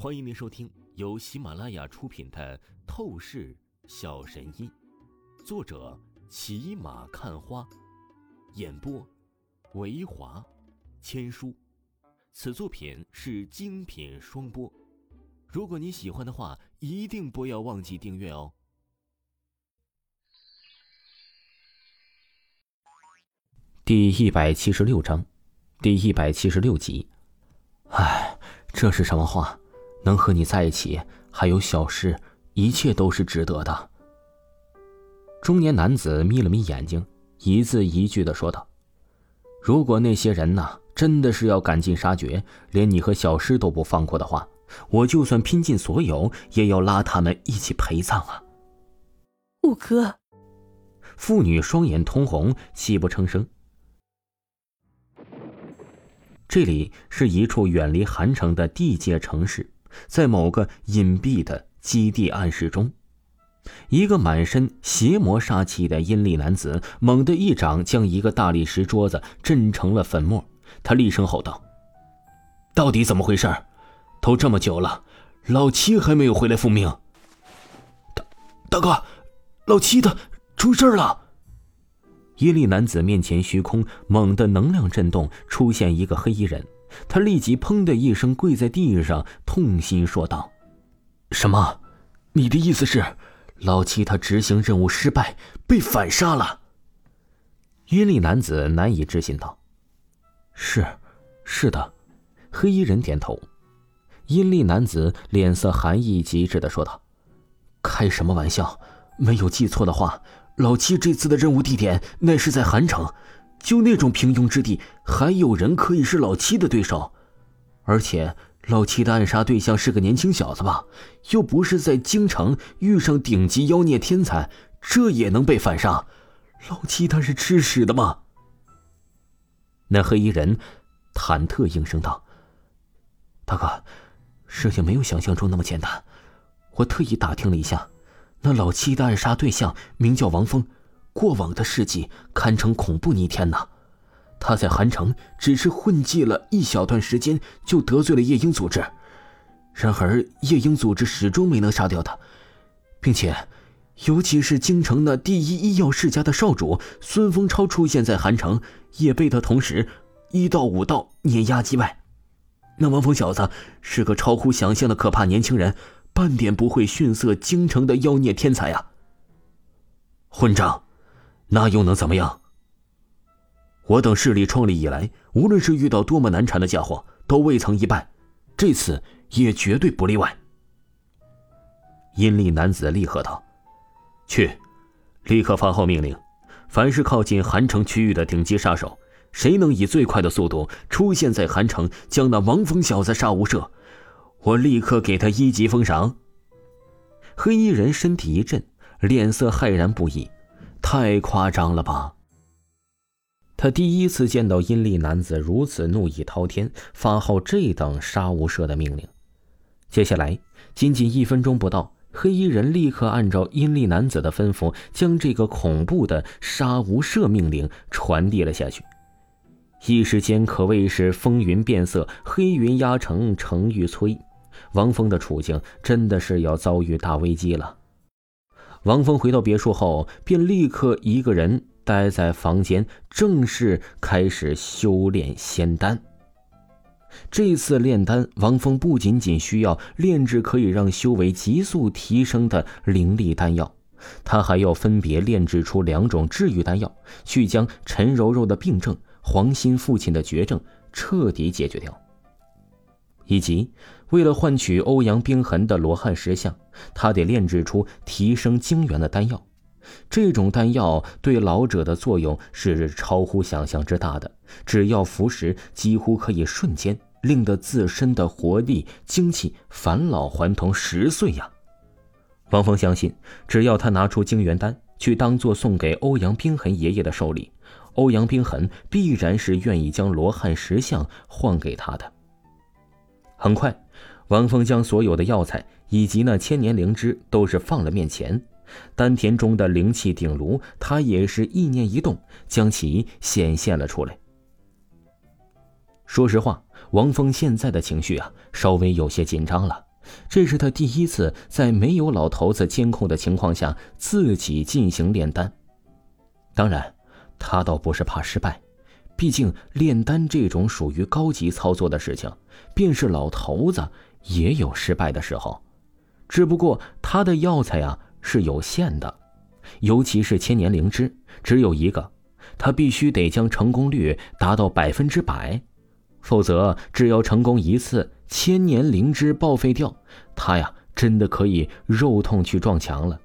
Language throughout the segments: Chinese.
欢迎您收听由喜马拉雅出品的《透视小神医》，作者骑马看花，演播维华千书。此作品是精品双播。如果你喜欢的话，一定不要忘记订阅哦。第一百七十六章，第一百七十六集。唉，这是什么话？能和你在一起，还有小事，一切都是值得的。中年男子眯了眯眼睛，一字一句的说道：“如果那些人呐，真的是要赶尽杀绝，连你和小诗都不放过的话，我就算拼尽所有，也要拉他们一起陪葬啊！”五哥，妇女双眼通红，泣不成声。这里是一处远离韩城的地界城市。在某个隐蔽的基地暗室中，一个满身邪魔杀气的阴厉男子猛地一掌将一个大理石桌子震成了粉末。他厉声吼道：“到底怎么回事？都这么久了，老七还没有回来复命。”大大哥，老七他出事了！阴厉男子面前虚空猛地能量震动，出现一个黑衣人。他立即砰的一声跪在地上，痛心说道：“什么？你的意思是，老七他执行任务失败，被反杀了？”阴历男子难以置信道：“是，是的。”黑衣人点头。阴历男子脸色寒意极致的说道：“开什么玩笑？没有记错的话，老七这次的任务地点乃是在韩城。”就那种平庸之地，还有人可以是老七的对手？而且老七的暗杀对象是个年轻小子吧？又不是在京城遇上顶级妖孽天才，这也能被反杀？老七他是吃屎的吗？那黑衣人忐忑应声道：“大哥，事情没有想象中那么简单。我特意打听了一下，那老七的暗杀对象名叫王峰。”过往的事迹堪称恐怖逆天呐！他在韩城只是混迹了一小段时间，就得罪了夜鹰组织。然而夜鹰组织始终没能杀掉他，并且，尤其是京城那第一医药世家的少主孙风超出现在韩城，也被他同时一到五道碾压击败。那王峰小子是个超乎想象的可怕年轻人，半点不会逊色京城的妖孽天才啊！混账！那又能怎么样？我等势力创立以来，无论是遇到多么难缠的家伙，都未曾一败，这次也绝对不例外。阴厉男子厉喝道：“去，立刻发号命令，凡是靠近韩城区域的顶级杀手，谁能以最快的速度出现在韩城，将那王峰小子杀无赦，我立刻给他一级封赏。”黑衣人身体一震，脸色骇然不已。太夸张了吧！他第一次见到阴厉男子如此怒意滔天，发号这等杀无赦的命令。接下来，仅仅一分钟不到，黑衣人立刻按照阴厉男子的吩咐，将这个恐怖的杀无赦命令传递了下去。一时间可谓是风云变色，黑云压城，城欲摧。王峰的处境真的是要遭遇大危机了。王峰回到别墅后，便立刻一个人待在房间，正式开始修炼仙丹。这次炼丹，王峰不仅仅需要炼制可以让修为急速提升的灵力丹药，他还要分别炼制出两种治愈丹药，去将陈柔柔的病症、黄鑫父亲的绝症彻底解决掉。以及为了换取欧阳冰痕的罗汉石像，他得炼制出提升精元的丹药。这种丹药对老者的作用是超乎想象之大的，只要服食，几乎可以瞬间令得自身的活力、精气返老还童十岁呀！王峰相信，只要他拿出精元丹去当做送给欧阳冰痕爷爷的寿礼，欧阳冰痕必然是愿意将罗汉石像换给他的。很快，王峰将所有的药材以及那千年灵芝都是放了面前，丹田中的灵气鼎炉，他也是意念一动，将其显现了出来。说实话，王峰现在的情绪啊，稍微有些紧张了。这是他第一次在没有老头子监控的情况下自己进行炼丹。当然，他倒不是怕失败，毕竟炼丹这种属于高级操作的事情，便是老头子也有失败的时候。只不过他的药材啊是有限的，尤其是千年灵芝只有一个，他必须得将成功率达到百分之百，否则只要成功一次。千年灵芝报废掉，他呀真的可以肉痛去撞墙了。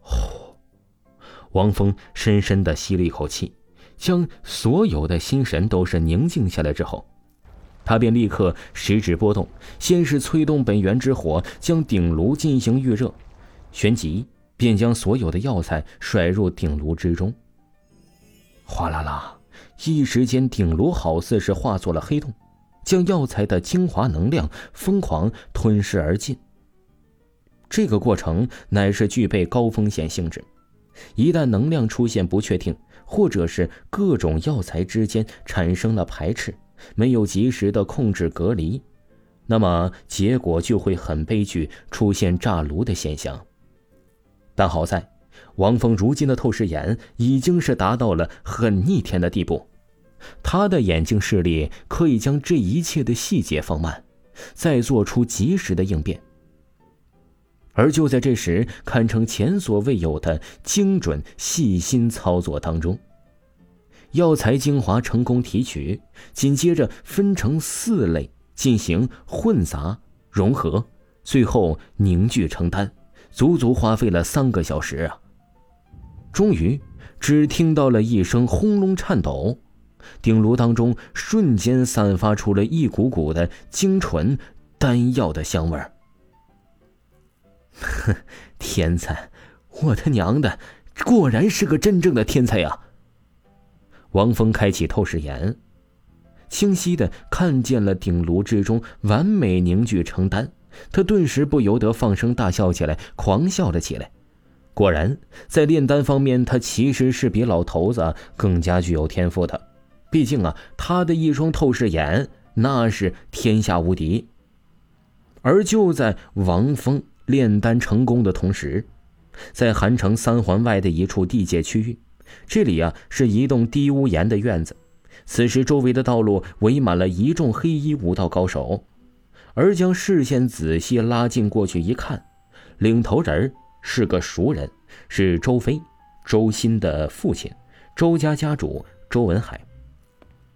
呼，王峰深深的吸了一口气，将所有的心神都是宁静下来之后，他便立刻食指拨动，先是催动本源之火将鼎炉进行预热，旋即便将所有的药材甩入鼎炉之中。哗啦啦，一时间鼎炉好似是化作了黑洞。将药材的精华能量疯狂吞噬而尽。这个过程乃是具备高风险性质，一旦能量出现不确定，或者是各种药材之间产生了排斥，没有及时的控制隔离，那么结果就会很悲剧，出现炸炉的现象。但好在，王峰如今的透视眼已经是达到了很逆天的地步。他的眼睛视力可以将这一切的细节放慢，再做出及时的应变。而就在这时，堪称前所未有的精准细心操作当中，药材精华成功提取，紧接着分成四类进行混杂融合，最后凝聚成丹，足足花费了三个小时啊！终于，只听到了一声轰隆颤抖。鼎炉当中瞬间散发出了一股股的精纯丹药的香味儿。哼，天才！我他娘的，果然是个真正的天才呀！王峰开启透视眼，清晰的看见了鼎炉之中完美凝聚成丹，他顿时不由得放声大笑起来，狂笑了起来。果然，在炼丹方面，他其实是比老头子更加具有天赋的。毕竟啊，他的一双透视眼那是天下无敌。而就在王峰炼丹成功的同时，在韩城三环外的一处地界区域，这里啊是一栋低屋檐的院子。此时周围的道路围满了一众黑衣武道高手，而将视线仔细拉近过去一看，领头人是个熟人，是周飞、周鑫的父亲，周家家主周文海。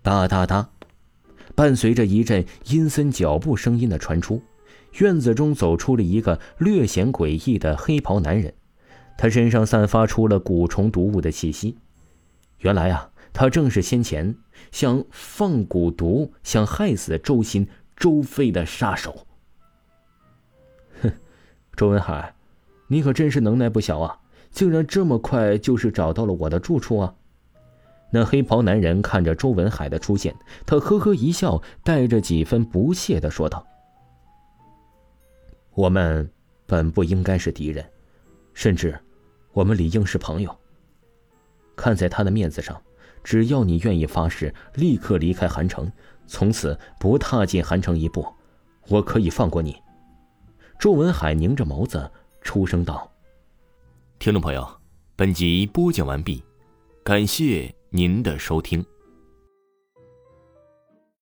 哒哒哒，伴随着一阵阴森脚步声音的传出，院子中走出了一个略显诡异的黑袍男人，他身上散发出了蛊虫毒物的气息。原来啊，他正是先前想放蛊毒、想害死周鑫、周飞的杀手。哼，周文海，你可真是能耐不小啊！竟然这么快就是找到了我的住处啊！那黑袍男人看着周文海的出现，他呵呵一笑，带着几分不屑的说道：“我们本不应该是敌人，甚至，我们理应是朋友。看在他的面子上，只要你愿意发誓立刻离开韩城，从此不踏进韩城一步，我可以放过你。”周文海拧着眸子出声道：“听众朋友，本集播讲完毕，感谢。您的收听。